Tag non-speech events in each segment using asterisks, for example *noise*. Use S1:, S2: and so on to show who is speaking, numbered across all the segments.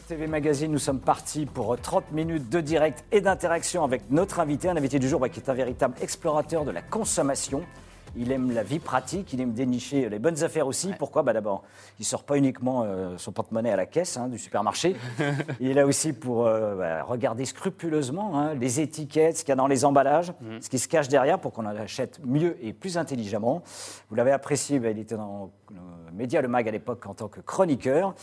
S1: TV Magazine, nous sommes partis pour 30 minutes de direct et d'interaction avec notre invité, un invité du jour bah, qui est un véritable explorateur de la consommation. Il aime la vie pratique, il aime dénicher les bonnes affaires aussi. Pourquoi bah D'abord, il ne sort pas uniquement euh, son porte-monnaie à la caisse hein, du supermarché. *laughs* il est là aussi pour euh, bah, regarder scrupuleusement hein, les étiquettes, ce qu'il y a dans les emballages,
S2: Mhm.
S1: ce qui se cache derrière pour qu'on en achète mieux et plus intelligemment. Vous l'avez apprécié, bah, il était dans le Média Le Mag à l'époque en tant que chroniqueur.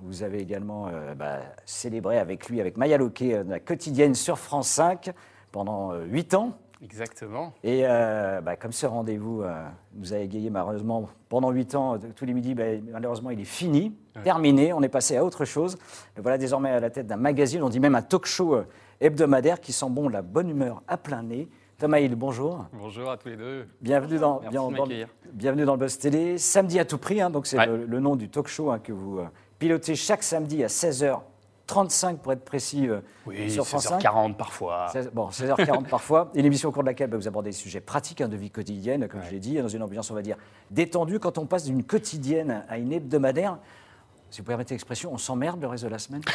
S1: Vous avez également euh, bah, célébré avec lui, avec Maya Loquet, la quotidienne sur France 5 pendant 8 ans.
S2: Exactement.
S1: Et euh, bah, comme ce rendez-vous euh, nous a égayé malheureusement pendant 8 ans, euh, tous les midis, bah, malheureusement il est fini, terminé, on est passé à autre chose. Le voilà désormais à la tête d'un magazine, on dit même un talk show hebdomadaire qui sent bon la bonne humeur à plein nez. Thomas Hill, bonjour.
S2: Bonjour à tous les deux.
S1: Bienvenue dans, bien- bienvenue dans le Buzz Télé. Samedi à tout prix, hein, donc c'est
S2: Ouais.
S1: le, le nom du talk show hein, que vous pilotez chaque samedi à 16h35 pour être précis euh,
S2: Oui,
S1: sur France 5.
S2: 16h40 parfois.
S1: 16 bon, 16h40 *laughs* parfois. Une émission au cours de laquelle bah, vous abordez des sujets pratiques hein, de vie quotidienne, comme je l'ai dit, dans une ambiance, on va dire, détendue. Quand on passe d'une quotidienne à une hebdomadaire, si vous permettez l'expression, on s'emmerde le reste de la semaine. *laughs*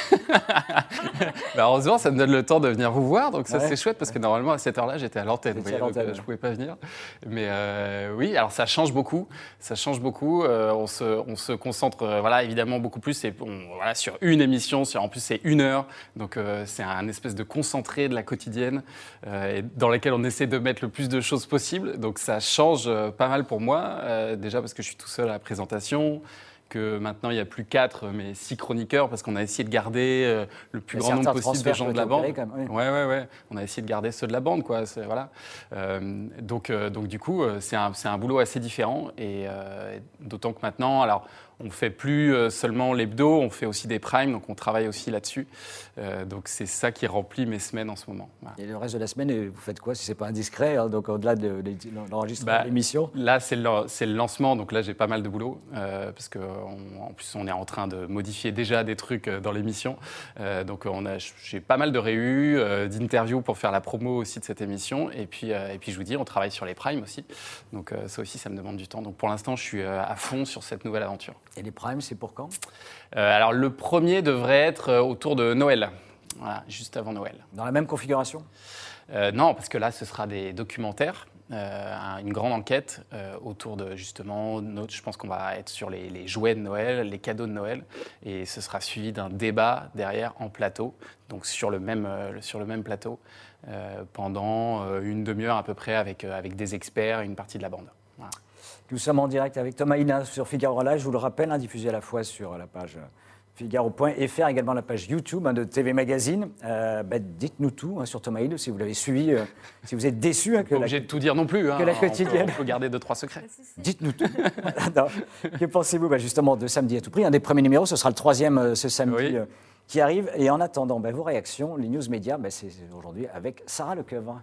S2: Bah, heureusement, ça me donne le temps de venir vous voir, donc ça
S1: Ouais.
S2: c'est chouette parce que normalement à cette heure-là j'étais à l'antenne, euh, je pouvais pas venir. Mais euh, oui, alors ça change beaucoup, ça change beaucoup. euh, on, se, on se concentre, euh, voilà, évidemment beaucoup plus et on- voilà, sur une émission, sur, en plus c'est une heure, donc c'est un espèce de concentré de la quotidienne et dans lequel on essaie de mettre le plus de choses possible. Donc ça change pas mal pour moi, déjà parce que je suis tout seul à la présentation que maintenant il n'y a plus quatre, mais six chroniqueurs, parce qu'on a essayé de garder euh, le plus grand nombre possible de
S1: transferts
S2: gens de la bande.
S1: même, oui.
S2: Ouais, ouais, ouais. On a essayé de garder ceux de la bande, quoi. Voilà. Euh, donc, euh, donc, du coup, c'est un, un boulot assez différent. Et euh, d'autant que maintenant, alors, on fait plus euh, seulement l'hebdo, on fait aussi des primes, donc on travaille aussi là-dessus. Euh, donc, c'est ça qui remplit mes semaines en ce moment. Voilà.
S1: Et le reste de la semaine, euh, vous faites quoi si c'est pas indiscret hein, Donc au-delà de, de l'enregistrement
S2: Bah,
S1: de l'émission?
S2: Là, c'est le, lancement, donc là, j'ai pas mal de boulot, euh, parce qu'en plus, on est en train de modifier déjà des trucs dans l'émission. Euh, donc, on a, j'ai pas mal de réus, d'interviews pour faire la promo aussi de cette émission. Et puis, et puis, je vous dis, on travaille sur les primes aussi. Donc, ça aussi, ça me demande du temps. Donc, pour l'instant, je suis à fond sur cette nouvelle aventure.
S1: Et les primes, c'est pour quand?
S2: Euh, alors, le premier devrait être euh, autour de Noël. Voilà, juste avant Noël.
S1: Dans la même configuration?
S2: Euh, non, parce que là, ce sera des documentaires, euh, un- une grande enquête euh, autour de justement, notre- je pense qu'on va être sur les, les jouets de Noël, les cadeaux de Noël, et ce sera suivi d'un débat derrière en plateau, donc sur le même, euh, sur le même plateau, pendant une demi-heure à peu près avec, avec des experts et une partie de la bande. Voilà.
S1: Nous sommes en direct avec Thomas Hina sur Figaro Live. Je vous le rappelle, hein, diffusé à la fois sur la page euh, Figaro.fr, également la page YouTube hein, de TV Magazine. Euh, bah, Dites-nous tout hein, sur Thomas Hill, si vous l'avez suivi, euh, si vous êtes déçu hein, que
S2: Pas
S1: la,
S2: obligé de tout dire non plus. hein,
S1: que la
S2: on peut-
S1: quotidienne.
S2: On peut garder deux, trois secrets.
S1: Dites-nous tout. *laughs* Non. Que pensez-vous bah, justement de samedi à tout prix Un des premiers numéros, ce sera le troisième euh, ce samedi
S2: Oui.
S1: euh, qui arrive. Et en attendant, bah, vos réactions, les news médias, bah, c'est aujourd'hui avec Sarah Lecoeuvre.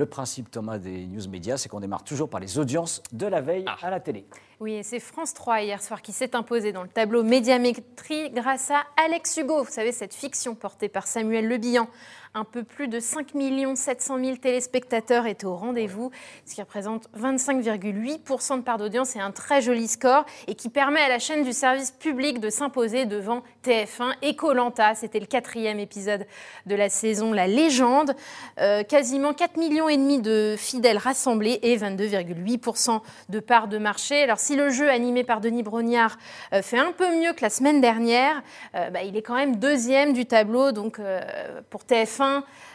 S1: Le principe, Thomas, des news médias, c'est qu'on démarre toujours par les audiences de la veille
S2: Ah.
S1: à la télé.
S3: Oui, et c'est France 3 hier soir qui s'est imposé dans le tableau médiamétrie grâce à Alex Hugo. Vous savez, cette fiction portée par Samuel Le Bihan. Un peu plus de 5 700 000 téléspectateurs étaient au rendez-vous, ce qui représente 25,8% de part d'audience et un très joli score, et qui permet à la chaîne du service public de s'imposer devant TF1 et Colanta. C'était le quatrième épisode de la saison La Légende. Euh, quasiment 4 millions et demi de fidèles rassemblés et 22,8% de part de marché. Alors si le jeu animé par Denis Brognard euh, fait un peu mieux que la semaine dernière, euh, bah, il est quand même deuxième du tableau. Pour TF1,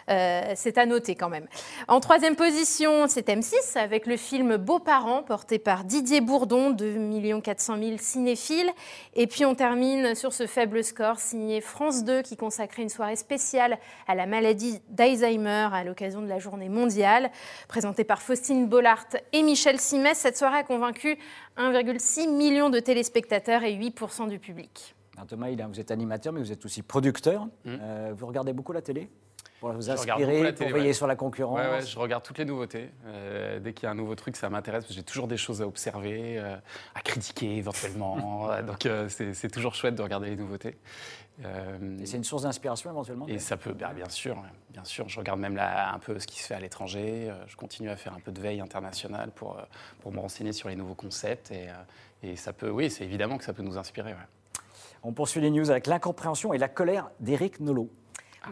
S3: euh, c'est à noter quand même. En troisième position, c'est M6 avec le film Beaux-parents porté par Didier Bourdon, 2 400 000 cinéphiles. Et puis on termine sur ce faible score signé France 2 qui consacrait une soirée spéciale à la maladie d'Alzheimer à l'occasion de la journée mondiale. Présentée par Faustine Bollard et Michel Simès, cette soirée a convaincu 1,6 million de téléspectateurs et 8% du public.
S1: Alors, Thomas, vous êtes animateur, mais vous êtes aussi producteur. Euh, vous regardez beaucoup la télé? Pour vous inspirer, pour veiller
S2: ouais.
S1: sur la concurrence
S2: Ouais, ouais, je regarde toutes les nouveautés. Euh, dès qu'il y a un nouveau truc, ça m'intéresse parce que j'ai toujours des choses à observer, euh, à critiquer éventuellement. *laughs* Donc euh, c'est toujours chouette de regarder les nouveautés. Euh,
S1: Et c'est une source d'inspiration éventuellement
S2: et ça peut, bah, bien sûr, bien sûr. Je regarde même là, un peu ce qui se fait à l'étranger. Je continue à faire un peu de veille internationale pour, pour me renseigner sur les nouveaux concepts. Et, et ça peut, oui, c'est évidemment que ça peut nous inspirer. ouais.
S1: On poursuit les news avec l'incompréhension et la colère d'Éric Nolot.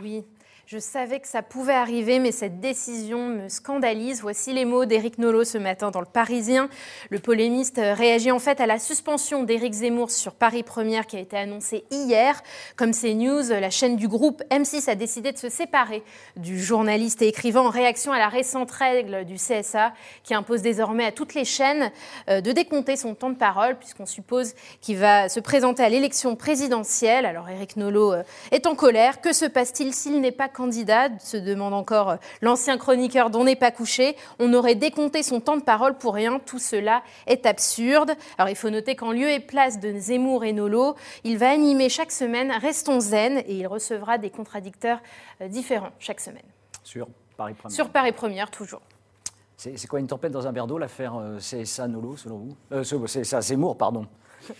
S3: Oui, je savais que ça pouvait arriver, mais cette décision me scandalise. Voici les mots d'Éric Nolot ce matin dans Le Parisien. Le polémiste réagit en fait à la suspension d'Éric Zemmour sur Paris Première qui a été annoncée hier. Comme news, la chaîne du groupe M6 a décidé de se séparer du journaliste et écrivain en réaction à la récente règle du CSA qui impose désormais à toutes les chaînes euh, de décompter son temps de parole puisqu'on suppose qu'il va se présenter à l'élection présidentielle. Alors Éric Nolot euh, est en colère. Que se passe-t-il s'il n'est pas candidat, se demande encore euh, l'ancien chroniqueur dont n'est pas couché. On aurait décompté son temps de parole pour rien. Tout cela est absurde. Alors il faut noter qu'en lieu et place de Zemmour et Nolo, il va animer chaque semaine Restons zen et il recevra des contradicteurs euh, différents chaque semaine.
S1: Sur Paris Première.
S3: Sur Paris Première, toujours.
S1: C'est quoi une tempête dans un verre d'eau, l'affaire euh, CSA Nolo, selon vous? Euh, CSA Zemmour, pardon. *laughs*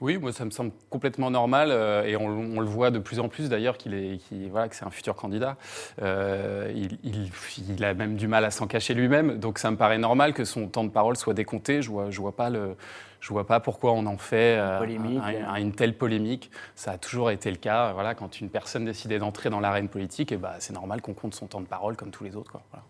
S2: Oui, moi ça me semble complètement normal euh, et on, le voit de plus en plus d'ailleurs qu'il est, voilà, que c'est un futur candidat. Euh, il, a même du mal à s'en cacher lui-même, donc ça me paraît normal que son temps de parole soit décompté. Je vois, je vois pas le, je vois pas pourquoi on en fait euh, une telle polémique. Ça a toujours été le cas. Voilà, quand une personne décidait d'entrer dans l'arène politique, et ben, c'est normal qu'on compte son temps de parole comme tous les autres. Voilà.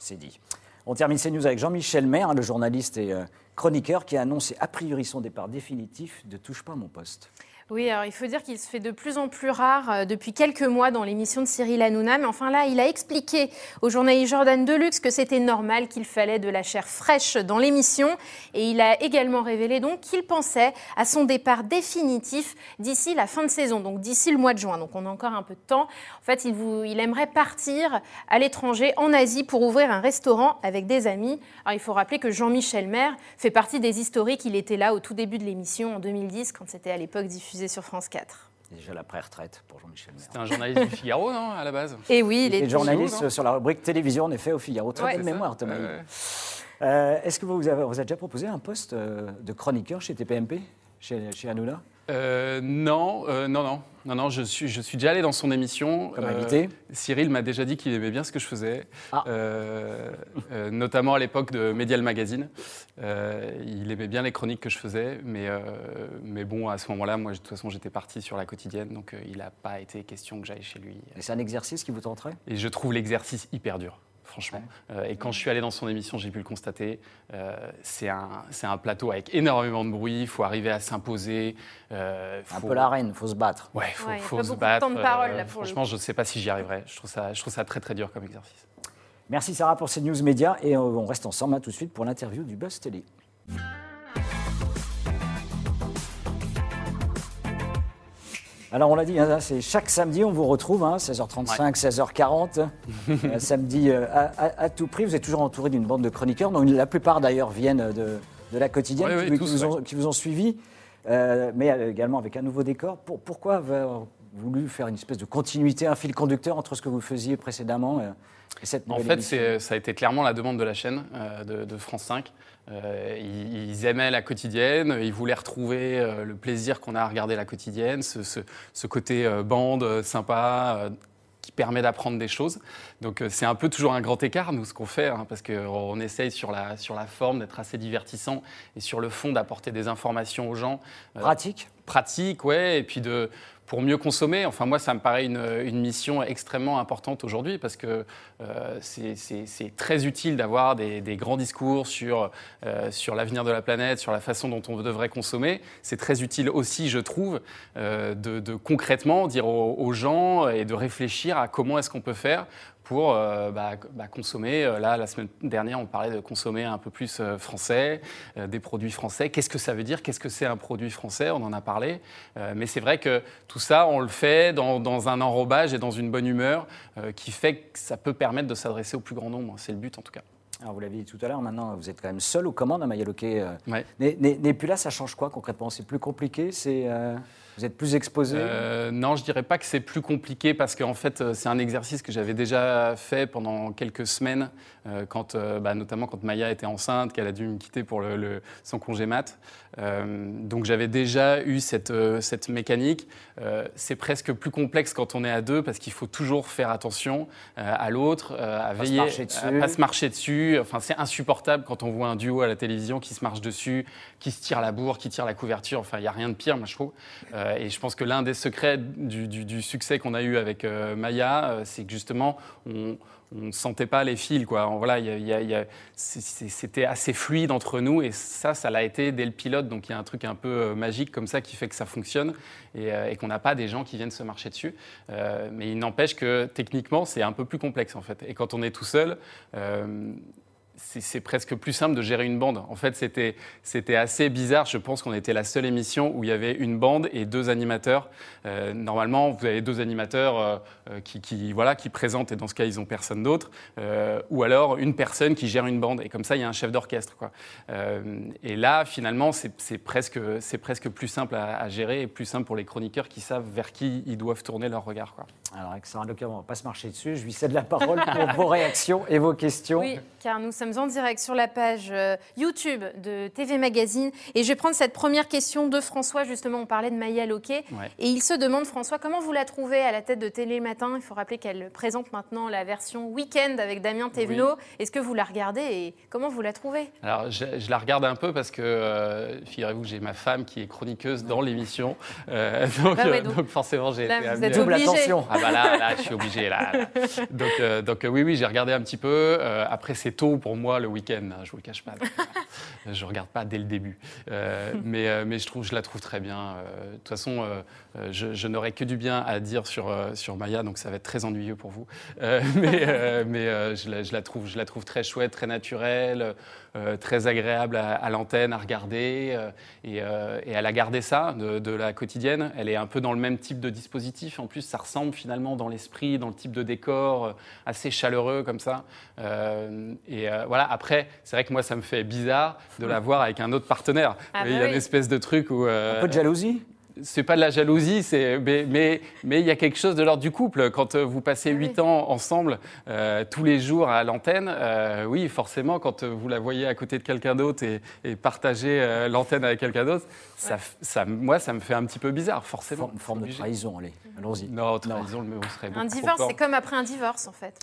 S1: C'est dit. On termine ces news avec Jean-Michel Maire, le journaliste et chroniqueur qui a annoncé a priori son départ définitif de Touche pas mon poste.
S3: Oui, alors il faut dire qu'il se fait de plus en plus rare euh, depuis quelques mois dans l'émission de Cyril Hanouna. Mais enfin là, il a expliqué au journaliste Jordan Deluxe que c'était normal qu'il fallait de la chair fraîche dans l'émission. Et il a également révélé donc qu'il pensait à son départ définitif d'ici la fin de saison, donc d'ici le mois de juin. Donc on a encore un peu de temps. En fait, il, il aimerait partir à l'étranger, en Asie, pour ouvrir un restaurant avec des amis. Alors il faut rappeler que Jean-Michel Maire fait partie des historiques. Il était là au tout début de l'émission en 2010, quand c'était à l'époque diffusé sur France 4.
S1: Déjà la pré-retraite pour Jean-Michel
S2: C'était un journaliste du Figaro, non, à la base?
S3: Et eh oui,
S1: il, est journaliste sur la rubrique télévision, en effet, au Figaro. Très bonne mémoire, Thomas. Euh, est-ce que vous avez, vous avez déjà proposé un poste euh, de chroniqueur chez TPMP, chez, chez Hanouna?
S2: Euh, non, euh, non, non, non, non. Je suis, je suis déjà allé dans son émission.
S1: Comme invité.
S2: Cyril m'a déjà dit qu'il aimait bien ce que je faisais, ah. notamment à l'époque de Medial Magazine. il aimait bien les chroniques que je faisais, mais, mais bon, à ce moment-là, moi, de toute façon, j'étais parti sur la quotidienne, donc il n'a pas été question que j'aille chez lui.
S1: Et c'est un exercice qui vous tenterait?
S2: Et je trouve l'exercice hyper dur franchement. Euh, et quand je suis allé dans son émission, j'ai pu le constater. Euh, c'est un, un, plateau avec énormément de bruit. Il faut arriver à s'imposer.
S1: Euh, un peu la reine, il faut se battre.
S2: Ouais, il faut, se battre. De parole, là, franchement, je ne sais pas si j'y arriverai. Je trouve, ça, je trouve ça très très dur comme exercice.
S1: Merci Sarah pour ces news médias et on reste ensemble hein, tout de suite pour l'interview du Buzz Télé. Alors on l'a dit, hein, c'est chaque samedi on vous retrouve, 16h35, hein, 16h40, *laughs* euh, samedi euh, à, tout prix. Vous êtes toujours entouré d'une bande de chroniqueurs, dont la plupart d'ailleurs viennent de, la quotidienne, qui, vous ont, qui, vous ont, suivi, euh, mais également avec un nouveau décor. pourquoi avoir voulu faire une espèce de continuité, un fil conducteur entre ce que vous faisiez précédemment cette
S2: En fait, ça a été clairement la demande de la chaîne de, de France 5. Euh, ils, aimaient la quotidienne, ils voulaient retrouver euh, le plaisir qu'on a à regarder la quotidienne, ce, côté euh, bande sympa qui permet d'apprendre des choses. Donc c'est un peu toujours un grand écart, nous, ce qu'on fait, hein, parce qu'on essaye sur la, sur la forme d'être assez divertissant et sur le fond d'apporter des informations aux gens.
S1: Pratique
S2: Pratique, ouais, et puis de, pour mieux consommer. Enfin, moi, ça me paraît une, mission extrêmement importante aujourd'hui parce que euh, c'est très utile d'avoir des, grands discours sur, euh, sur l'avenir de la planète, sur la façon dont on devrait consommer. C'est très utile aussi, je trouve, euh, de, concrètement dire aux, gens et de réfléchir à comment est-ce qu'on peut faire pour euh, bah, bah, consommer. Euh, là, la semaine dernière, on parlait de consommer un peu plus euh, français, des produits français. Qu'est-ce que ça veut dire? Qu'est-ce que c'est un produit français? On en a parlé. mais c'est vrai que tout ça, on le fait dans, dans, un enrobage et dans une bonne humeur qui fait que ça peut permettre de s'adresser au plus grand nombre. C'est le but, en tout cas.
S1: Alors vous l'avez dit tout à l'heure, maintenant vous êtes quand même seul aux commandes à Mayaloke. Ouais. Mais, puis là, ça change quoi concrètement? C'est plus compliqué C'est vous êtes plus exposé euh,
S2: Non, je dirais pas que c'est plus compliqué parce qu'en fait, euh, c'est un exercice que j'avais déjà fait pendant quelques semaines, quand, bah, notamment quand Maya était enceinte, qu'elle a dû me quitter pour le, son congé mat. donc j'avais déjà eu cette, cette mécanique. c'est presque plus complexe quand on est à deux parce qu'il faut toujours faire attention à l'autre, à veiller, à pas se marcher dessus. Enfin, c'est insupportable quand on voit un duo à la télévision qui se marche dessus, qui se tire la bourre, qui tire la couverture. Enfin, il n'y a rien de pire, moi je trouve. Euh, et je pense que l'un des secrets du, du- du succès qu'on a eu avec euh, Maya, euh, c'est que justement, on ne sentait pas les fils. Quoi. Voilà, c'était assez fluide entre nous et ça, ça l'a été dès le pilote. Donc il y a un truc un peu euh, magique comme ça qui fait que ça fonctionne et, euh, et qu'on n'a pas des gens qui viennent se marcher dessus. Euh, mais il n'empêche que techniquement, c'est un peu plus complexe en fait. Et quand on est tout seul, c'est presque plus simple de gérer une bande. En fait, c'était c'était assez bizarre. Je pense qu'on était la seule émission où il y avait une bande et deux animateurs. Euh, normalement, vous avez deux animateurs euh, euh, qui, qui, voilà, qui présentent, et dans ce cas, ils ont personne d'autre. Euh, ou alors une personne qui gère une bande. Et comme ça, il y a un chef d'orchestre. quoi. Euh, et là, finalement, c'est presque, c'est presque plus simple à, à gérer et plus simple pour les chroniqueurs qui savent vers qui ils doivent tourner leur regard. Quoi.
S1: Alors, avec Sarah Leclerc, on ne va pas se marcher dessus. Je lui cède la parole pour vos réactions et vos questions.
S3: Oui, car nous sommes en direct sur la page euh, YouTube de TV Magazine. Et je vais prendre cette première question de François. Justement, on parlait de Maya Loquet.
S2: Ouais.
S3: Et il se demande, François, comment vous la trouvez à la tête de Télé Matin Il faut rappeler qu'elle présente maintenant la version week-end avec Damien Thévenot. Est-ce que vous la regardez et comment vous la trouvez?
S2: Alors, je, je la regarde un peu parce que, euh, figurez-vous, j'ai ma femme qui est chroniqueuse dans l'émission. Euh, donc,
S3: Bah ouais, donc-
S2: donc forcément, j'ai été
S3: vous êtes
S1: Double attention.
S2: Ah bah là, là, je suis obligé. Là, là. *laughs* Donc, euh, donc oui, oui, j'ai regardé un petit peu. Après, c'est tôt pour moi le week-end, hein, je vous le cache pas. *laughs* Je regarde pas dès le début. Euh, *laughs* mais, euh, mais je, trouve, je la trouve très bien. Euh, De toute façon, je, je n'aurai que du bien à dire sur, euh, sur Maya, donc ça va être très ennuyeux pour vous. Euh, *laughs* mais euh, mais euh, je, la, je la trouve, je la trouve très chouette, très naturelle, euh, très agréable à, à l'antenne, à regarder. euh, et, euh, et elle a gardé ça de, de la quotidienne. Elle est un peu dans le même type de dispositif. En plus, ça ressemble finalement dans l'esprit, dans le type de décor, euh, assez chaleureux comme ça. Euh, et euh, voilà, après, c'est vrai que moi, ça me fait bizarre de la *laughs* voir avec un autre partenaire.
S3: Ah
S2: il y
S3: bah
S2: a
S3: oui.
S2: une espèce de truc où. euh,
S1: Un peu de jalousie?
S2: C'est pas de la jalousie, c'est mais mais mais il y a quelque chose de l'ordre du couple. Quand euh, vous passez
S3: Ah oui.
S2: huit ans ensemble, euh, tous les jours à l'antenne, euh, oui, forcément, quand vous la voyez à côté de quelqu'un d'autre et, et partager euh, l'antenne avec quelqu'un d'autre, ça, moi, ça me fait un petit peu bizarre, forcément.
S1: Forme, forme de trahison, allez, allons-y.
S2: Non, trahison, le mot serait
S3: Un divorce, c'est comme après un divorce, en fait.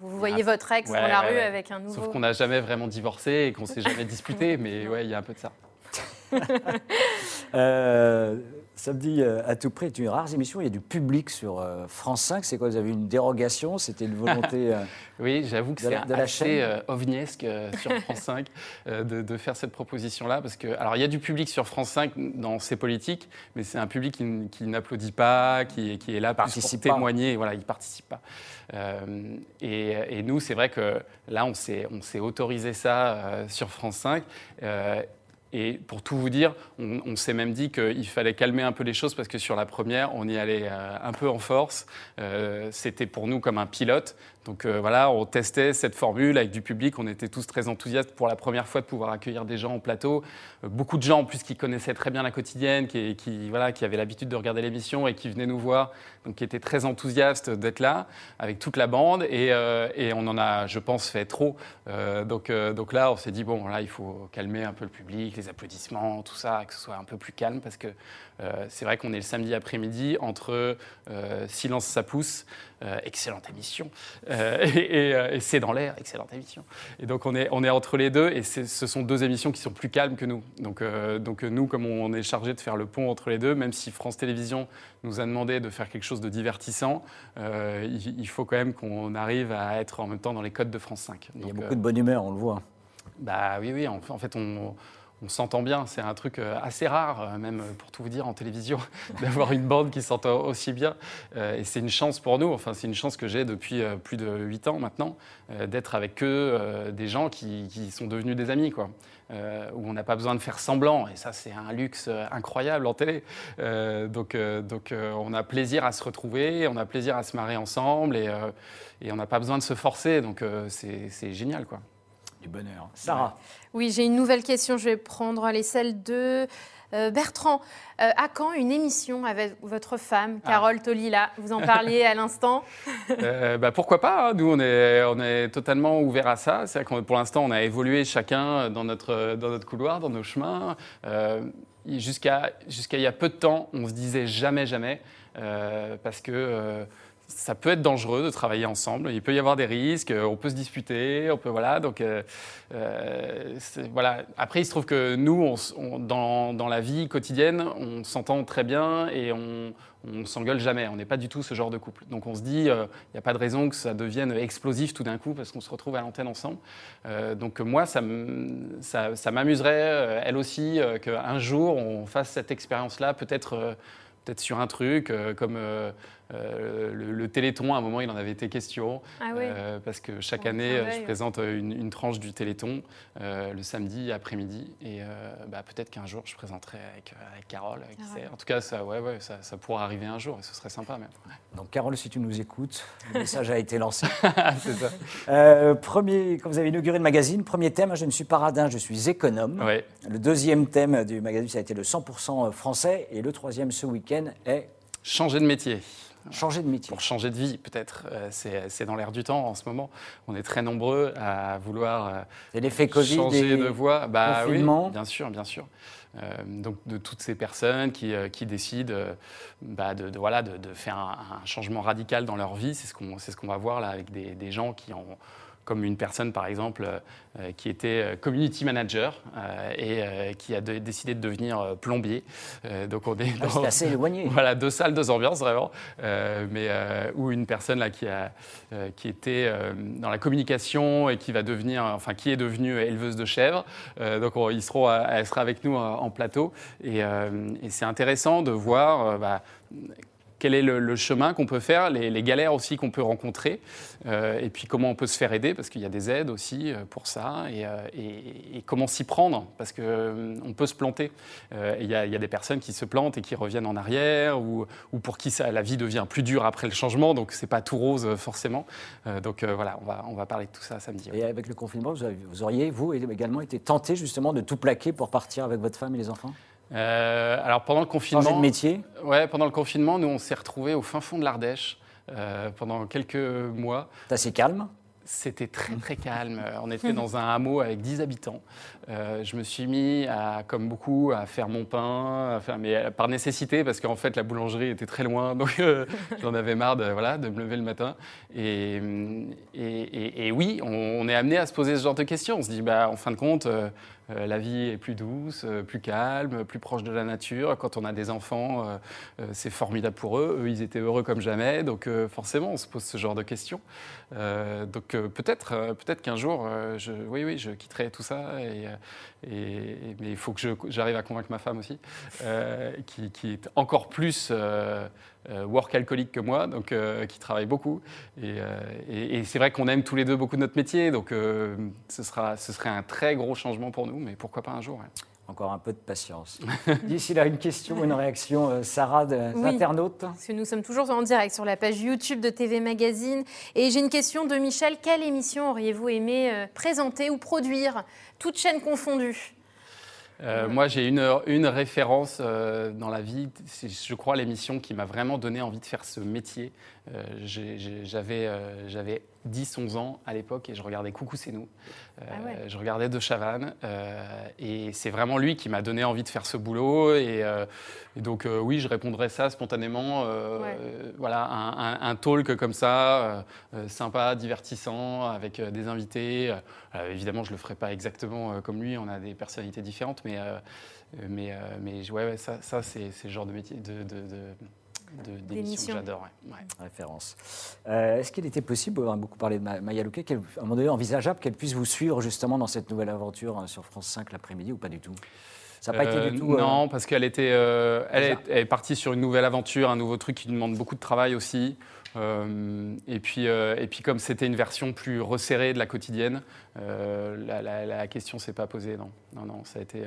S3: Vous voyez votre ex
S2: Ouais,
S3: dans la
S2: ouais,
S3: rue
S2: ouais.
S3: avec un nouveau.
S2: Sauf qu'on n'a jamais vraiment divorcé et qu'on s'est jamais disputé, *laughs* mais ouais, il y a un peu de ça. *laughs*
S1: Euh, samedi euh, à tout près est une rare émission. Il y a du public sur euh, France 5. C'est quoi Vous avez une dérogation? C'était une volonté. *laughs*
S2: Oui, j'avoue que c'est assez euh, ovniesque euh, sur France 5 euh, de, de faire cette proposition-là. Parce que, alors, il y a du public sur France 5 dans ses politiques, mais c'est un public qui, n'applaudit pas, qui, qui est là plus pour témoigner. Voilà, il participe pas. Et, et nous, c'est vrai que là, on s'est autorisé ça sur France 5. Et pour tout vous dire, on, on s'est même dit qu'il fallait calmer un peu les choses parce que sur la première, on y allait euh, un peu en force. Euh, C'était pour nous comme un pilote. Donc euh, voilà, on testait cette formule avec du public. On était tous très enthousiastes pour la première fois de pouvoir accueillir des gens en plateau. Euh, beaucoup de gens en plus qui connaissaient très bien la quotidienne, qui, avaient l'habitude de regarder l'émission et qui venaient nous voir, donc qui étaient très enthousiastes d'être là avec toute la bande. Et, euh, on en a, je pense, fait trop. Donc, là, on s'est dit, bon, là, il faut calmer un peu le public, les applaudissements, tout ça, que ce soit un peu plus calme parce que c'est vrai qu'on est le samedi après-midi entre Silence ça pousse, euh, excellente émission, euh, et, et, euh, et C'est dans l'air, excellente émission. Et donc on est, on est entre les deux et ce sont deux émissions qui sont plus calmes que nous. Donc, euh, donc nous, comme on est chargé de faire le pont entre les deux, même si France Télévisions nous a demandé de faire quelque chose de divertissant, il, il faut quand même qu'on arrive à être en même temps dans les codes de France 5.
S1: il y a beaucoup de bonne humeur, on le voit.
S2: bah oui, oui, en, en fait, on, on s'entend bien. C'est un truc euh, assez rare, euh, même euh, pour tout vous dire, en télévision, *laughs* d'avoir une bande qui s'entend aussi bien. Et c'est une chance pour nous, enfin, c'est une chance que j'ai depuis plus de 8 ans maintenant, d'être avec eux, des gens qui, qui sont devenus des amis, quoi. Où on n'a pas besoin de faire semblant. Et ça, c'est un luxe incroyable en télé. Donc, donc on a plaisir à se retrouver, on a plaisir à se marrer ensemble et, et on n'a pas besoin de se forcer. Donc, c'est génial, quoi.
S1: Du bonheur. Sarah,
S3: Oui, j'ai une nouvelle question. Je vais prendre allez, celle de euh, Bertrand. Euh, à quand une émission avec votre femme,
S2: Ah.
S3: Carole Tolila? Vous en parliez à l'instant. *laughs*
S2: Euh, bah, pourquoi pas hein. Nous, on est, on est totalement ouverts à ça. C'est vrai que pour l'instant, on a évolué chacun dans notre, dans notre couloir, dans nos chemins. Euh, Jusqu'à jusqu'à il y a peu de temps, on se disait jamais, jamais, euh, parce que euh, ça peut être dangereux de travailler ensemble. Il peut y avoir des risques, euh, on peut se disputer, on peut voilà. Donc euh, euh, voilà. Après, il se trouve que nous, dans, dans, la vie quotidienne, on s'entend très bien et on, on s'engueule jamais. On n'est pas du tout ce genre de couple. Donc on se dit, il n'y a pas de raison que ça devienne explosif tout d'un coup parce qu'on se retrouve à l'antenne ensemble. donc moi, ça, ça m'amuserait, elle aussi, qu'un jour on fasse cette expérience-là, peut-être peut-être sur un truc comme euh, le, Téléthon, à un moment, il en avait été question.
S3: Ah
S2: euh, parce que chaque année, je présente une, tranche du Téléthon euh, le samedi après-midi. Et bah, peut-être qu'un jour, je présenterai avec, Carole. Ah en tout cas, ça, ouais, ouais, ça, ça, pourra arriver un jour et ce serait sympa même.
S1: Donc, Carole, si tu nous écoutes, le *laughs* message a été lancé. *laughs* C'est ça. premier, quand vous avez inauguré le magazine, premier thème, je ne suis pas radin, je suis économe. Le deuxième thème du magazine, ça a été le 100% français. Et le troisième ce week-end est
S2: Changer de métier.
S1: Changer de métier.
S2: Pour changer de vie, peut-être. Euh, c'est dans l'air du temps en ce moment. On est très nombreux à vouloir
S1: euh, l'effet Covid
S2: changer de voie. Bah, oui, bien sûr, bien sûr. Euh, donc de toutes ces personnes qui, qui décident bah, de, voilà, de, faire un, changement radical dans leur vie, c'est ce qu'on ce qu'on va voir là avec des, des gens qui ont comme une personne par exemple euh, euh, qui était euh, community manager et qui a décidé de devenir plombier.
S1: donc on est ah, assez éloigné. *laughs*
S2: Voilà, deux salles, deux ambiances vraiment. mais ou une personne là qui a qui était dans la communication et qui va devenir, enfin qui est devenue éleveuse de chèvres. donc ils seront, elle sera avec nous en plateau et, c'est intéressant de voir. Bah, quel est le, chemin qu'on peut faire, les, galères aussi qu'on peut rencontrer, euh, et puis comment on peut se faire aider, parce qu'il y a des aides aussi euh, pour ça, euh, et, comment s'y prendre, parce qu'on peut se planter. Il y, a des personnes qui se plantent et qui reviennent en arrière, ou, pour qui la vie devient plus dure après le changement, donc c'est pas tout rose forcément. donc voilà, on va, on va parler de tout ça samedi.
S1: Et avec le confinement, vous, auriez, vous également, été tenté justement de tout plaquer pour partir avec votre femme et les enfants?
S2: Euh, alors pendant le confinement.
S1: Changer de métier
S2: Ouais, pendant le confinement, nous on s'est retrouvés au fin fond de l'Ardèche euh, pendant quelques mois.
S1: C'est assez calme?
S2: C'était très très calme. *laughs* On était dans un hameau avec 10 habitants. Euh, je me suis mis, comme beaucoup, à faire mon pain, mais par nécessité, parce qu'en fait la boulangerie était très loin, *laughs* donc j'en avais marre de, voilà, de me lever le matin. Et, et, oui, on, est amené à se poser ce genre de questions. On se dit, bah, en fin de compte, euh, la vie est plus douce, euh, plus calme, plus proche de la nature. Quand on a des enfants, euh, c'est formidable pour eux. Eux, ils étaient heureux comme jamais. Donc forcément, on se pose ce genre de questions. donc peut-être peut-être qu'un jour, oui, oui, je quitterai tout ça. Mais il faut que j'arrive à convaincre ma femme aussi, qui, qui, est encore plus euh, work alcoolique que moi, donc euh, qui travaille beaucoup. Euh, et, c'est vrai qu'on aime tous les deux beaucoup notre métier, donc ce, sera, ce serait un très gros changement pour nous, mais pourquoi pas un jour
S1: Encore un peu de patience. *laughs* D'ici là, une question, une réaction, Sarah, d'internaute
S3: Parce que nous sommes toujours en direct sur la page YouTube de TV Magazine. Et j'ai une question de Michel. Quelle émission auriez-vous aimé présenter ou produire, toutes chaînes confondues
S2: euh, moi, j'ai une, une référence euh, dans la vie, c'est, je crois, l'émission qui m'a vraiment donné envie de faire ce métier. Euh, j'avais, j'avais 10-11 ans à l'époque et je regardais Coucou c'est nous. Ah je regardais De Chavannes et c'est vraiment lui qui m'a donné envie de faire ce boulot. Et, donc, oui, je répondrais ça spontanément. Voilà, un, un, talk comme ça, sympa, divertissant, avec des invités. évidemment, je ne le ferai pas exactement comme lui, on a des personnalités différentes, mais, mais, mais ouais, ça, ça c'est, le genre de métier. de, de d'émissions que j'adore.
S1: Référence. Euh, est-ce qu'il était possible, on a beaucoup parlé de Maya Louquet, à un moment donné envisageable qu'elle puisse vous suivre justement dans cette nouvelle aventure euh, sur France 5 l'après-midi ou pas du tout?
S2: Ça n'a pas été du euh, tout. Non, parce qu'elle était, elle est, elle, est, partie sur une nouvelle aventure, un nouveau truc qui demande beaucoup de travail aussi. Euh, et, puis, euh, et puis comme c'était une version plus resserrée de la quotidienne, euh, la, question ne s'est pas posée. Non, non, non ça a été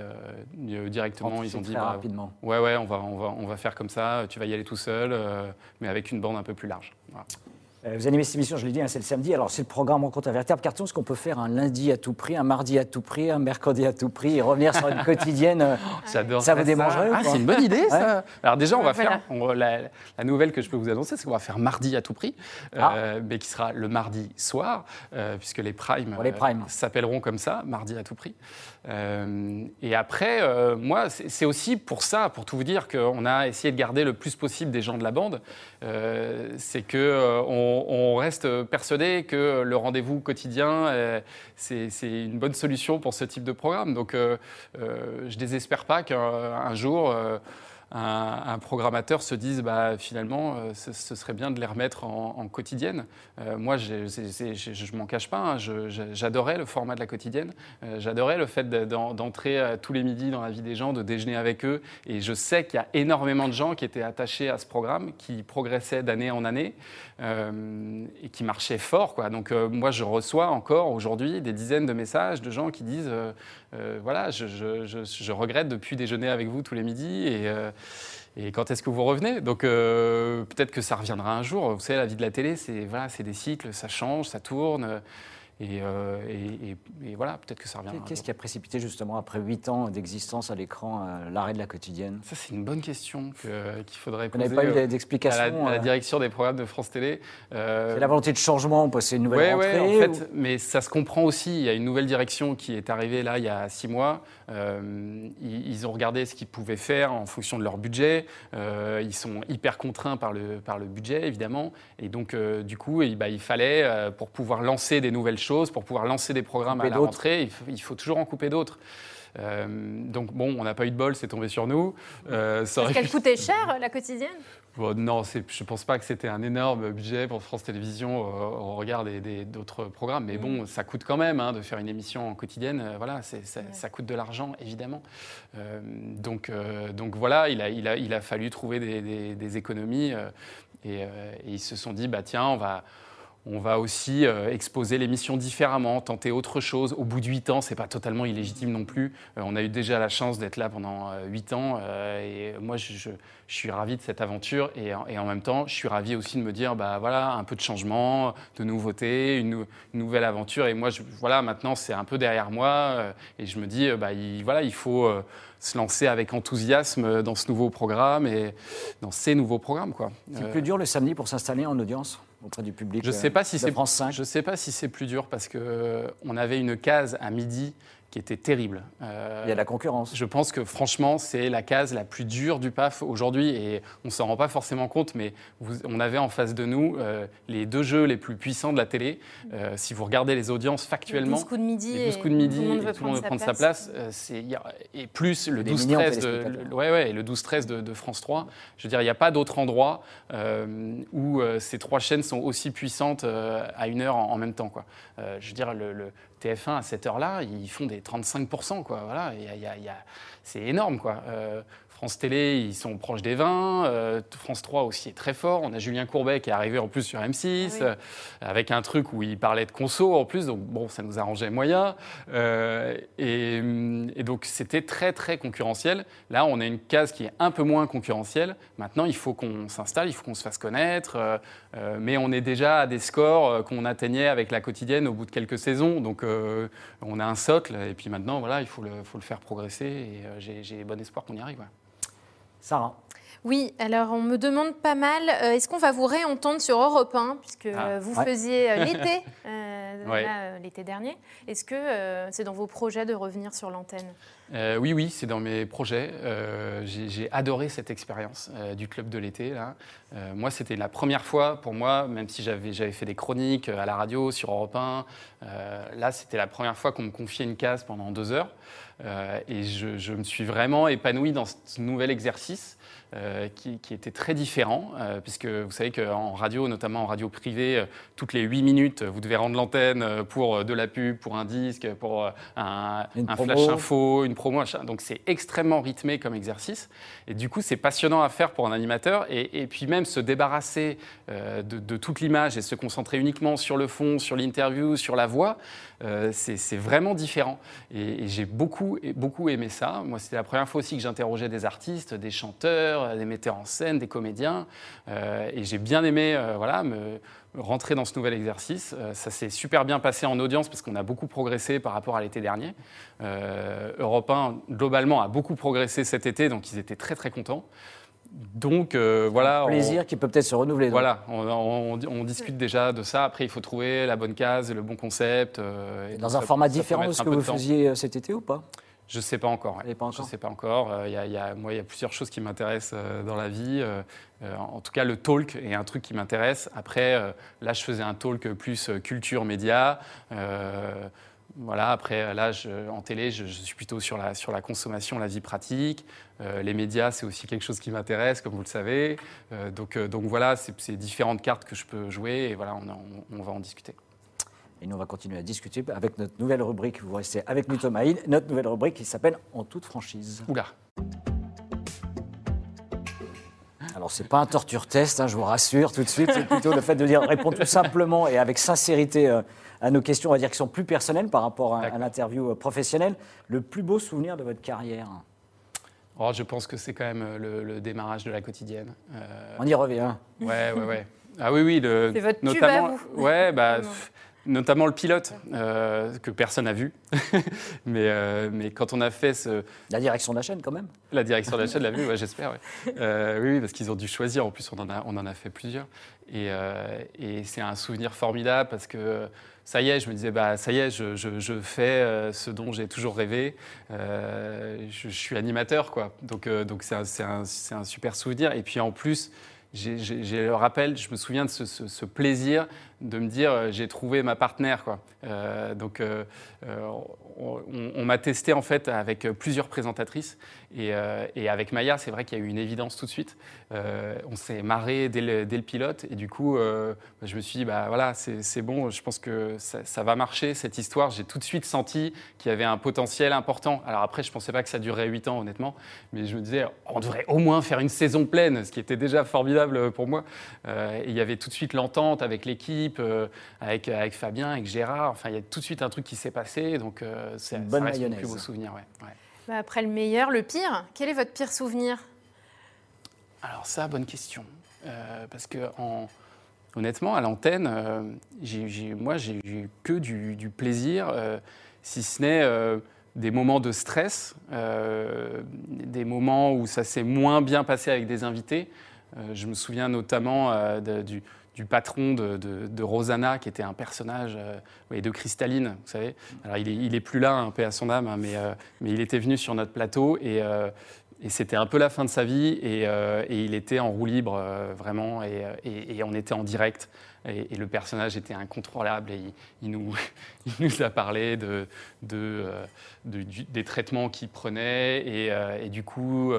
S2: directement.
S1: Ils ont dit bah, rapidement.
S2: Ouais, ouais, on va, on, va, on va faire comme ça. Tu vas y aller tout seul, mais avec une bande un peu plus large.
S1: Vous animez cette émission, je l'ai dit, hein, c'est le samedi. Alors, c'est le programme Rencontre un véritable carton. Est-ce qu'on peut faire un lundi à tout prix, un mardi à tout prix, un mercredi à tout prix et revenir sur une *laughs* quotidienne euh,
S2: J'adore
S1: Ça vous démangerait ou
S2: Ah, c'est une bonne idée, ça. Alors déjà, on va
S3: Voilà.
S2: faire on- la, la nouvelle que je peux vous annoncer, c'est qu'on va faire mardi à tout prix, euh, mais qui sera le mardi soir, euh, puisque les primes, euh,
S1: primes.
S2: s'appelleront comme ça, mardi à tout prix. Euh, et après, euh, moi, c'est c'est aussi pour ça, pour tout vous dire, qu'on a essayé de garder le plus possible des gens de la bande. Euh, c'est que euh, on, reste persuadé que le rendez-vous quotidien, euh, c'est une bonne solution pour ce type de programme. Donc, euh, euh, je désespère pas qu'un un jour. Un, un programmateur se dise bah, finalement euh, ce, serait bien de les remettre en, en quotidienne. Euh, moi, je je m'en cache pas, hein, j'adorais le format de la quotidienne, Euh, j'adorais le fait de- d'en- d'entrer tous les midis dans la vie des gens, de déjeuner avec eux. Et je sais qu'il y a énormément de gens qui étaient attachés à ce programme, qui progressaient d'année en année et qui marchaient fort. Donc moi, je reçois encore aujourd'hui des dizaines de messages de gens qui disent euh, voilà, je regrette depuis déjeuner avec vous tous les midis et, euh, et quand est-ce que vous revenez? Donc euh, peut-être que ça reviendra un jour. Vous savez, la vie de la télé, c'est voilà, c'est des cycles, ça change, ça tourne. Euh, Et, euh, et- et- et voilà, peut-être que ça reviendra. un
S1: Qu'est-ce qui a précipité justement après 8 ans d'existence à l'écran euh, l'arrêt de la quotidienne?
S2: Ça, c'est une bonne question que- qu'il faudrait
S1: Vous
S2: poser
S1: n'avez pas eu
S2: euh, à la,
S1: d'explication
S2: à la
S1: euh,
S2: direction des programmes de France Télé. Euh,
S1: C'est la volonté de changement, passer une nouvelle
S2: Ouais, ouais,
S1: rentrée
S2: en
S1: ou-
S2: fait, mais ça se comprend aussi. Il y a une nouvelle direction qui est arrivée là il y a six mois. Euh, ils, ils ont regardé ce qu'ils pouvaient faire en fonction de leur budget. Euh, ils sont hyper contraints par le, par le budget, évidemment. Et donc, euh, du coup, eh ben, il fallait, euh, pour pouvoir lancer des nouvelles choses, pour pouvoir lancer des programmes
S1: Couper
S2: à la
S1: d'autres.
S2: rentrée, il faut, il faut toujours en couper d'autres. Euh, donc bon, on n'a pas eu de bol, c'est tombé sur nous. Euh, ça
S3: Est-ce qu'elle
S2: pu-
S3: coûtait cher, la quotidienne?
S2: Bon, non, je ne pense pas que c'était un énorme budget pour France Télévisions euh, au regard des- des- d'autres programmes. Mais bon, ça coûte quand même hein, de faire une émission en quotidienne. euh, voilà, ça, ça coûte de l'argent, évidemment. Euh, donc, euh, donc voilà, il a, il, a, il a fallu trouver des, des- des économies. euh, et, euh, et ils se sont dit, bah, tiens, on va... On va aussi euh, exposer l'émission différemment, tenter autre chose. Au bout de 8 ans, c'est pas totalement illégitime non plus. Euh, on a eu déjà la chance d'être là pendant 8 ans. euh, et moi, je, je- je suis ravi de cette aventure. Et, en- et en même temps, je suis ravi aussi de me dire, bah voilà, un peu de changement, de nouveauté, une, nou- une nouvelle aventure. Et moi, je, voilà, maintenant, c'est un peu derrière moi. et je me dis, bah, il, voilà, il faut se lancer avec enthousiasme dans ce nouveau programme et dans ces nouveaux programmes. quoi.
S1: C'est
S2: Euh,
S1: plus dur le samedi pour s'installer en audience? Auprès du public
S2: je
S1: euh,
S2: sais pas si
S1: de
S2: c'est
S1: France 5
S2: je sais pas si c'est plus dur parce que euh, on avait une case à midi qui était terrible. Euh,
S1: Il y a de la concurrence.
S2: je pense que franchement, c'est la case la plus dure du PAF aujourd'hui et on s'en rend pas forcément compte, mais vous- on avait en face de nous euh, les deux jeux les plus puissants de la télé. Euh, si vous regardez les audiences
S3: Les
S2: factuellement,
S3: 12 coups de midi.
S2: les 12
S3: et
S2: coups de midi,
S3: Tout le monde
S2: et
S3: veut
S2: tout le monde veut
S3: prendre
S2: prendre sa place, et plus le
S1: Des millions de
S2: 12-13 de, le- ouais, ouais, et le 12-13 de, de France 3. Je veux dire, il n'y a pas d'autre endroit euh, où euh, ces trois chaînes sont aussi puissantes euh, à une heure en, en même temps. Quoi. Euh, je veux dire, le, le TF1 à cette heure-là, ils font des 35%. Quoi. Voilà, c'est énorme. Quoi. Euh, France Télé, ils sont proches des 20. euh, France 3 aussi est très fort. On a Julien Courbet qui est arrivé en plus sur M6,
S3: Ah oui.
S2: euh, avec un truc où il parlait de conso en plus. Donc bon, ça nous arrangeait moyen. Euh, et, et donc c'était très très concurrentiel. Là, on a une case qui est un peu moins concurrentielle. Maintenant, il faut qu'on s'installe, il faut qu'on se fasse connaître. mais on est déjà à des scores qu'on atteignait avec la quotidienne au bout de quelques saisons. Donc on a un socle. Et puis maintenant, voilà, il faut le, faut le faire progresser. Et j'ai j'ai bon espoir qu'on y arrive. ouais.
S1: Sarah,
S3: Oui, alors on me demande pas mal, euh, est-ce qu'on va vous réentendre sur Europe 1, puisque
S2: Ah,
S3: euh, vous
S1: ouais.
S3: faisiez euh, l'été, *laughs* euh,
S2: Ouais.
S3: l'été dernier. Est-ce que euh, c'est dans vos projets de revenir sur l'antenne?
S2: Oui, oui, c'est dans mes projets. J'ai adoré cette expérience du club de l'été. là. Moi, c'était la première fois pour moi, même si j'avais fait des chroniques à la radio sur Europe 1. euh, là, c'était la première fois qu'on me confiait une case pendant deux heures. Euh, et je, je me suis vraiment épanoui dans ce nouvel exercice. Euh, qui, qui était très différent, euh, puisque vous savez qu'en radio, notamment en radio privée, euh, toutes les 8 minutes, vous devez rendre l'antenne pour de la pub, pour un disque, pour un, flash info, une promo. Donc c'est extrêmement rythmé comme exercice. Et du coup, c'est passionnant à faire pour un animateur. Et, et puis même se débarrasser de, de toute l'image et se concentrer uniquement sur le fond, sur l'interview, sur la voix, c'est vraiment différent. Et, et j'ai beaucoup, beaucoup aimé ça. Moi, c'était la première fois aussi que j'interrogeais des artistes, des chanteurs, des metteurs en scène, des comédiens. Euh, et j'ai bien aimé euh, voilà, me, rentrer dans ce nouvel exercice. Euh, ça s'est super bien passé en audience parce qu'on a beaucoup progressé par rapport à l'été dernier. Euh, Europe 1, globalement, a beaucoup progressé cet été, donc ils étaient très très contents. Donc euh, voilà.
S1: Un plaisir qui peut peut-être se renouveler. donc.
S2: Voilà, on, on- on discute déjà de ça. Après, il faut trouver la bonne case, le bon concept. euh, et
S1: Dans
S2: donc
S1: un
S2: ça-
S1: format
S2: ça
S1: différent de ce que vous faisiez euh, cet été ou pas?
S2: Je ne sais pas encore.
S1: pas encore
S2: Je sais pas encore. Euh, il y a- il y a- moi, il y a plusieurs choses qui m'intéressent euh, dans la vie. Euh, euh, en tout cas, le talk est un truc qui m'intéresse. Après, là, je faisais un talk plus culture, média. Voilà, après, là, je- en télé, je, je suis plutôt sur la, sur la consommation, la vie pratique. Les médias, c'est aussi quelque chose qui m'intéresse, comme vous le savez. Donc, donc voilà, c'est différentes cartes que je peux jouer et voilà, on va en discuter.
S1: Et nous, on va continuer à discuter avec notre nouvelle rubrique. Vous restez avec nous, Thomas Hill. Notre nouvelle rubrique qui s'appelle En toute franchise.
S2: Oula.
S1: Alors, c'est pas un torture test, hein, je vous rassure tout de suite. C'est plutôt le fait de dire répondre tout simplement et avec sincérité euh, à nos questions, on va dire, qui sont plus personnelles par rapport à, à l'interview euh, professionnelle. Le plus beau souvenir de votre carrière?
S2: Oh, je pense que c'est quand même euh, le, le démarrage de la quotidienne. Euh,
S1: On y revient.
S2: Ouais, ouais, ouais. Ah oui, oui. Le,
S3: C'est votre tube
S2: notamment,
S3: à vous.
S2: Ouais, bah, notamment le pilote, euh, que personne n'a vu. *laughs* mais, euh, mais quand on a fait ce,
S1: La direction de la chaîne, quand même.
S2: la direction de la chaîne l'a vu, *laughs* ouais, j'espère. ouais. Euh, oui, oui, parce qu'ils ont dû choisir. En plus, on en a, on en a fait plusieurs. Et, et c'est un souvenir formidable parce que ça y est, je me disais, bah, ça y est, je, je- je fais ce dont j'ai toujours rêvé. Je, je suis animateur, quoi. Donc, donc c'est un, un- un super souvenir. Et puis en plus, j'ai le rappel, je me souviens de ce, ce- ce plaisir de me dire, euh, j'ai trouvé ma partenaire, quoi. Euh, donc, euh, on, m'a testé en fait avec plusieurs présentatrices et, et avec Maya, c'est vrai qu'il y a eu une évidence tout de suite. On s'est marré dès le, dès le pilote et du coup, je me suis dit, bah voilà, c'est bon, je pense que ça, va marcher cette histoire. J'ai tout de suite senti qu'il y avait un potentiel important. Alors après, je pensais pas que ça durerait 8 ans, honnêtement, mais je me disais, on devrait au moins faire une saison pleine, ce qui était déjà formidable pour moi. Et il y avait tout de suite l'entente avec l'équipe, euh, avec, avec Fabien, avec Gérard. Enfin, il y a tout de suite un truc qui s'est passé, donc euh, c'est mon
S1: mayonnaise.
S2: plus beau souvenir. Ouais, ouais.
S3: Bah, après le meilleur, le pire, quel est votre pire souvenir?
S2: Alors ça, bonne question. Euh, parce que en- honnêtement, à l'antenne, euh, j'ai- j'ai- moi, j'ai eu que du, du plaisir, euh, si ce n'est euh, des moments de stress, euh, des moments où ça s'est moins bien passé avec des invités. Euh, je me souviens notamment euh, de- du, du patron de, Rosanna, qui était un personnage, euh, oui, de Cristalline, vous savez. Alors, il est, plus là, un paix à son âme, hein, mais, euh, mais il était venu sur notre plateau et, euh, et c'était un peu la fin de sa vie et, euh, il était en roue libre, vraiment, et, on était en direct. Et, le personnage était incontrôlable et il, il nous, *laughs* a parlé des traitements qu'il prenait et, du coup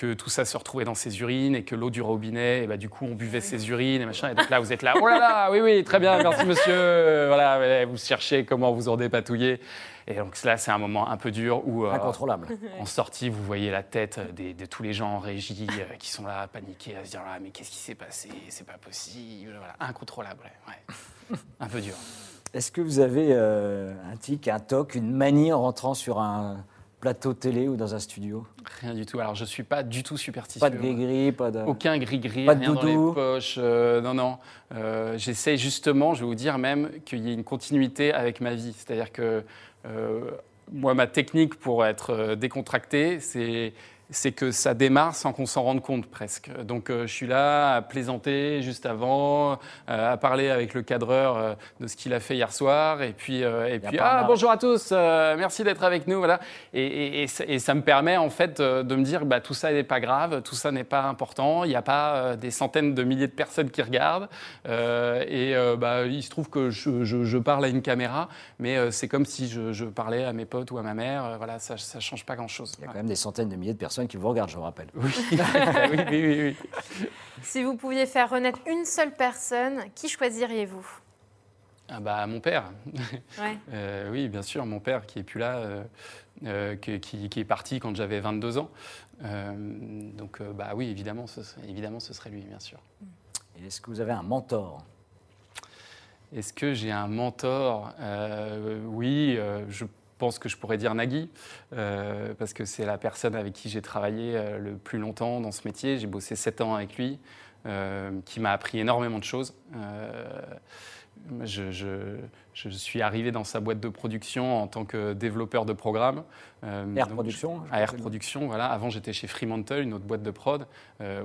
S2: que tout ça se retrouvait dans ses urines et que l'eau du robinet, et bah, du coup on buvait ses urines et machin. Et donc là vous êtes là, oh là là, oui oui, très bien, merci monsieur. Voilà, vous cherchez comment vous en dépatouiller. Et donc là c'est un moment un peu dur où euh,
S1: Incontrôlable. *laughs*
S2: en sortie, vous voyez la tête des- de tous les gens en régie euh, qui sont là, paniqués, à se dire ah, mais qu'est-ce qui s'est passé? C'est pas possible. Voilà, incontrôlable, ouais, ouais. un peu dur.
S1: Est-ce que vous avez euh, un tic, un toc, une manie en rentrant sur un plateau télé ou dans un studio
S2: Rien du tout. Alors je suis pas du tout superstitieux.
S1: Pas de gris-gris, pas de...
S2: Aucun gris-gris,
S1: Pas de
S2: rien dans
S1: doudou.
S2: les poches. euh, non, non. Euh, J'essaie justement, je vais vous dire même, qu'il y ait une continuité avec ma vie. C'est-à-dire que euh, moi, ma technique pour être décontracté, c'est c'est que ça démarre sans qu'on s'en rende compte presque. Donc euh, je suis là à plaisanter juste avant, euh, à parler avec le cadreur euh, de ce qu'il a fait hier soir, et puis, et puis ah bonjour à tous, merci d'être avec nous, voilà. Et, et- et ça- et ça me permet en fait de me dire bah, tout ça n'est pas grave, tout ça n'est pas important, il n'y a pas des centaines de milliers de personnes qui regardent, et bah, il se trouve que je, je- je parle à une caméra, mais c'est comme si je, je parlais à mes potes ou à ma mère, voilà, ça ne change pas grand-chose.
S1: Il y a quand même des centaines de milliers de personnes qui vous regardent, je vous rappelle.
S2: Oui, *laughs* oui, oui, oui, oui.
S3: Si vous pouviez faire renaître une seule personne, qui choisiriez-vous?
S2: Ah bah, mon père.
S3: Ouais. *laughs*
S2: Euh, oui, bien sûr, mon père qui est plus là, euh, euh, qui, qui- qui est parti quand j'avais 22 ans. Euh, donc, euh, bah oui, évidemment, ce, serait- évidemment, ce serait lui, bien sûr.
S1: Est-ce que vous avez un mentor?
S2: Est-ce que j'ai un mentor? Euh, Oui, euh, je pense que je pourrais dire Nagui, euh, parce que c'est la personne avec qui j'ai travaillé euh, le plus longtemps dans ce métier. J'ai bossé 7 ans avec lui. qui m'a appris énormément de choses. Je, je, suis arrivé dans sa boîte de production en tant que développeur de programme.
S1: Air Production
S2: Air Production, voilà. Avant, j'étais chez Fremantle, une autre boîte de prod,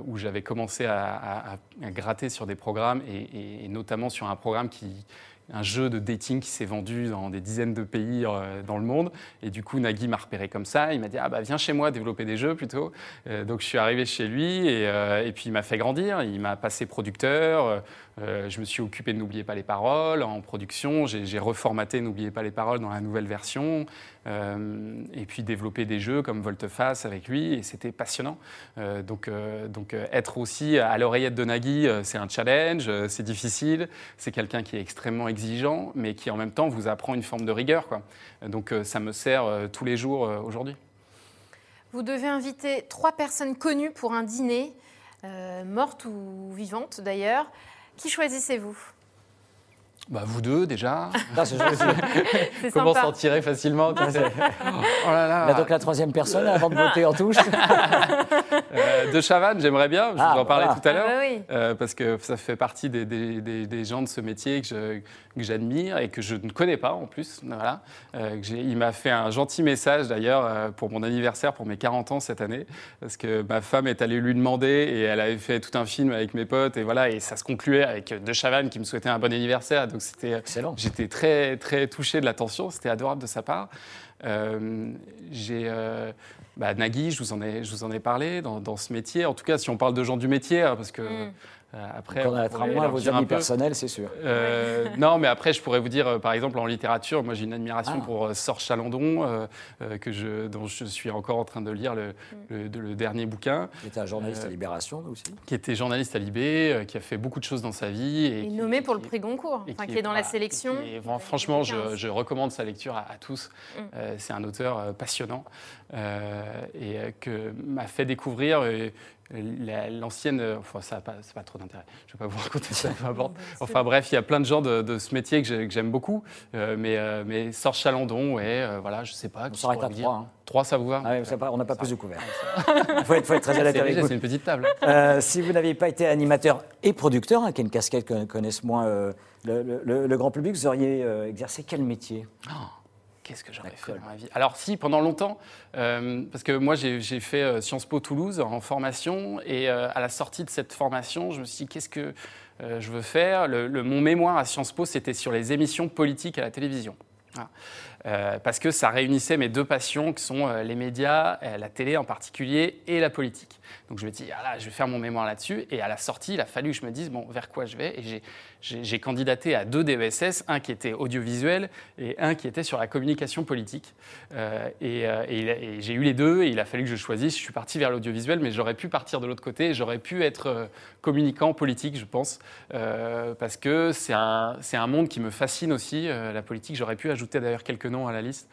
S2: où j'avais commencé à, gratter sur des programmes, et notamment sur un programme qui, un jeu de dating qui s'est vendu dans des dizaines de pays euh, dans le monde. Et du coup, Nagui m'a repéré comme ça. Il m'a dit ah bah viens chez moi développer des jeux plutôt. Euh, donc je suis arrivé chez lui et, euh, et, puis il m'a fait grandir. Il m'a passé producteur. je me suis occupé de N'oubliez pas les paroles en production. J'ai reformaté N'oubliez pas les paroles dans la nouvelle version. Et puis développer des jeux comme Volteface avec lui, et c'était passionnant. Donc, donc être aussi à l'oreillette de Nagui, c'est un challenge, c'est difficile, c'est quelqu'un qui est extrêmement exigeant, mais qui en même temps vous apprend une forme de rigueur. Quoi. Donc ça me sert tous les jours aujourd'hui.
S3: Vous devez inviter trois personnes connues pour un dîner, mortes ou vivantes d'ailleurs. Qui choisissez-vous?
S2: Bah, vous deux déjà. *laughs*
S3: c'est
S2: Comment s'en tirer facilement oh,
S1: oh là là. donc la troisième personne avant de voter en touche. *laughs*
S2: euh, de Chavannes, j'aimerais bien. Je ah, vous en parlais tout à l'heure. Ah, bah euh, parce que ça fait partie des, des, des, gens de ce métier que j'admire et que je ne connais pas en plus. Voilà. Euh, il m'a fait un gentil message d'ailleurs pour mon anniversaire, pour mes 40 ans cette année. Parce que ma femme est allée lui demander et elle avait fait tout un film avec mes potes. Et voilà, et ça se concluait avec De Chavannes qui me souhaitait un bon anniversaire. Donc c'était, Excellent. J'étais très, très touché de l'attention, c'était adorable de sa part. Euh, j'ai euh, bah, Nagui, je vous en ai, je vous en ai parlé dans, dans, ce métier. En tout cas, si on parle de gens du métier, hein, parce que mm.
S1: Euh, après, on connaîtra moins vos amis personnels, c'est sûr.
S2: Euh, non, mais après, je pourrais vous dire, euh, par exemple, en littérature, moi j'ai une admiration ah. pour Sorge Chalandon, que je, dont je suis encore en train de lire le, mm. le, dernier bouquin.
S1: Qui était un journaliste à Libération aussi.
S2: Qui était journaliste à Libé, qui a fait beaucoup de choses dans sa vie.
S3: Et, nommé pour le prix Goncourt, enfin, qui, est, dans la sélection.
S2: Et, franchement, je, je, recommande sa lecture à, tous. Mm. c'est un auteur passionnant et que m'a fait découvrir L'ancienne, enfin ça n'a pas, pas, trop d'intérêt, je ne vais pas vous *laughs* raconter ça, *laughs* Enfin bref, il y a plein de gens de, ce métier que j'aime beaucoup, euh, mais, euh, mais Sorge Chalandon, ouais, euh, voilà, je ne sais pas.
S1: On s'arrête à trois. Hein.
S2: Trois, ça vous va
S1: ah On n'a pas plus de couvert. Il faut, être, très avec vous.
S2: C'est une petite table.
S1: si vous n'aviez pas été animateur et producteur, hein, qui est une casquette que connaissent moins le, grand public, vous auriez exercé quel métier?
S2: Oh. Qu'est-ce que j'aurais fait dans ma vie? Alors si, pendant longtemps, euh, parce que moi j'ai fait euh, Sciences Po Toulouse en formation, et euh, à la sortie de cette formation, je me suis dit qu'est-ce que je veux faire? Le, Mon mémoire à Sciences Po, c'était sur les émissions politiques à la télévision. Parce que ça réunissait mes deux passions, qui sont les médias, la télé en particulier, et la politique. Donc je me dis, ah je vais faire mon mémoire là-dessus. Et à la sortie, il a fallu que je me dise, bon, vers quoi je vais? Et j'ai candidaté à deux DESS, un qui était audiovisuel et un qui était sur la communication politique. Euh, euh, et, j'ai eu les deux et il a fallu que je choisisse. Je suis parti vers l'audiovisuel, mais j'aurais pu partir de l'autre côté. J'aurais pu être euh, communicant politique, je pense, parce que c'est un, un, monde qui me fascine aussi, la politique. J'aurais pu ajouter d'ailleurs quelques noms à la liste,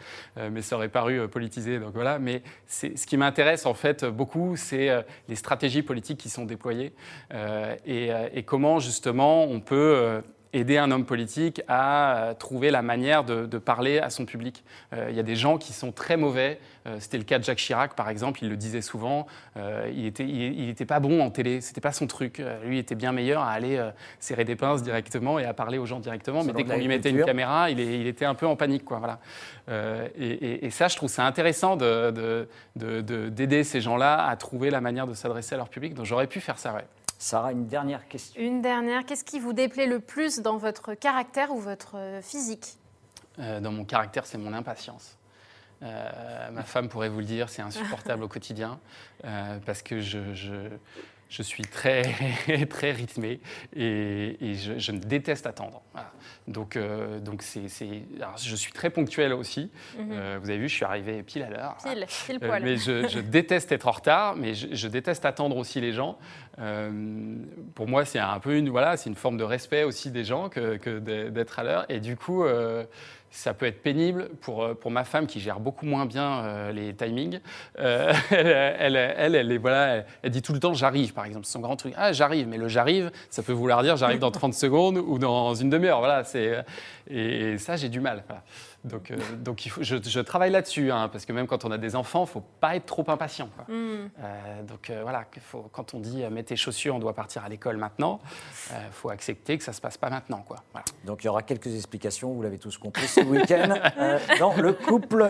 S2: mais ça aurait paru politisé. Donc voilà. Mais ce qui m'intéresse en fait beaucoup, c'est les stratégies politiques qui sont déployées et, comment justement on peut euh, aider un homme politique à euh, trouver la manière de, parler à son public. Euh, il y a des gens qui sont très mauvais. C'était le cas de Jacques Chirac, par exemple. Il le disait souvent. il n'était il, était pas bon en télé. C'était pas son truc. lui était bien meilleur à aller serrer des pinces directement et à parler aux gens directement. Mais dès qu'on lui mettait une caméra, il, il, était un peu en panique. Quoi, voilà. Et, et, ça, je trouve ça intéressant d'aider de, de, ces gens-là à trouver la manière de s'adresser à leur public. Donc j'aurais pu faire ça, ouais.
S1: Sarah, une dernière question.
S3: Une dernière. Qu'est-ce qui vous déplaît le plus dans votre caractère ou votre physique?
S2: Euh, Dans mon caractère, c'est mon impatience. Euh, ma femme pourrait vous le dire, c'est insupportable au quotidien euh, parce que je, je suis très, *laughs* très rythmé et, je, je, déteste attendre. Donc, euh, donc c'est, je suis très ponctuel aussi. Mhm. Euh, vous avez vu, je suis arrivé pile à l'heure.
S3: Pile, pile euh, poil.
S2: mais je, *laughs* déteste être en retard, mais je, déteste attendre aussi les gens. pour moi, c'est un peu une, voilà, c'est une forme de respect aussi des gens que, que d'être à l'heure. Et du coup, ça peut être pénible pour, euh, pour ma femme qui gère beaucoup moins bien euh, les timings. Euh, *laughs* elle, elle, elle, voilà, elle, dit tout le temps j'arrive, par exemple. C'est son grand truc. Ah, j'arrive, mais le j'arrive, ça peut vouloir dire j'arrive dans 30 secondes ou dans une demi-heure. Voilà, et, et, ça, j'ai du mal. Donc, euh, donc il faut, je, je travaille là-dessus, hein, parce que même quand on a des enfants, il faut pas être trop impatient. quoi. Euh, donc euh, voilà, qu'il faut, quand on dit euh, mets tes chaussures, on doit partir à l'école maintenant, il faut accepter que ça se passe pas maintenant. Quoi. Voilà.
S1: Donc il y aura quelques explications, vous l'avez tous compris, ce week-end euh, dans le couple.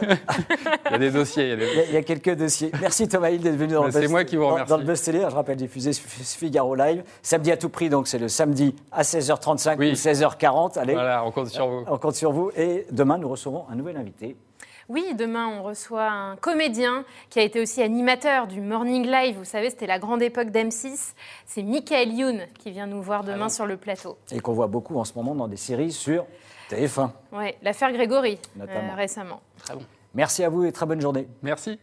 S2: Il y a des dossiers, il y a des
S1: Il y, a, il y a quelques dossiers. Merci Thomas Hill d'être venu dans le
S2: moi qui vous remercie.
S1: Dans le Buzz Télé, je rappelle, diffusé sur Figaro Live. Samedi à tout prix, donc c'est le samedi à 16h35
S2: Oui.
S1: ou 16h40. Allez,
S2: Voilà, on compte sur vous.
S1: on compte sur vous. Et demain, nous recevons un nouvel invité.
S3: Oui, demain, on reçoit un comédien qui a été aussi animateur du Morning Live. Vous savez, c'était la grande époque d'M6. C'est Michael Youn qui vient nous voir demain sur le plateau.
S1: Et qu'on voit beaucoup en ce moment dans des séries sur TF1.
S3: Ouais, l'affaire Grégory,
S1: Notamment.
S3: euh, récemment.
S2: Très bon.
S1: Merci à vous et très bonne journée.
S2: Merci.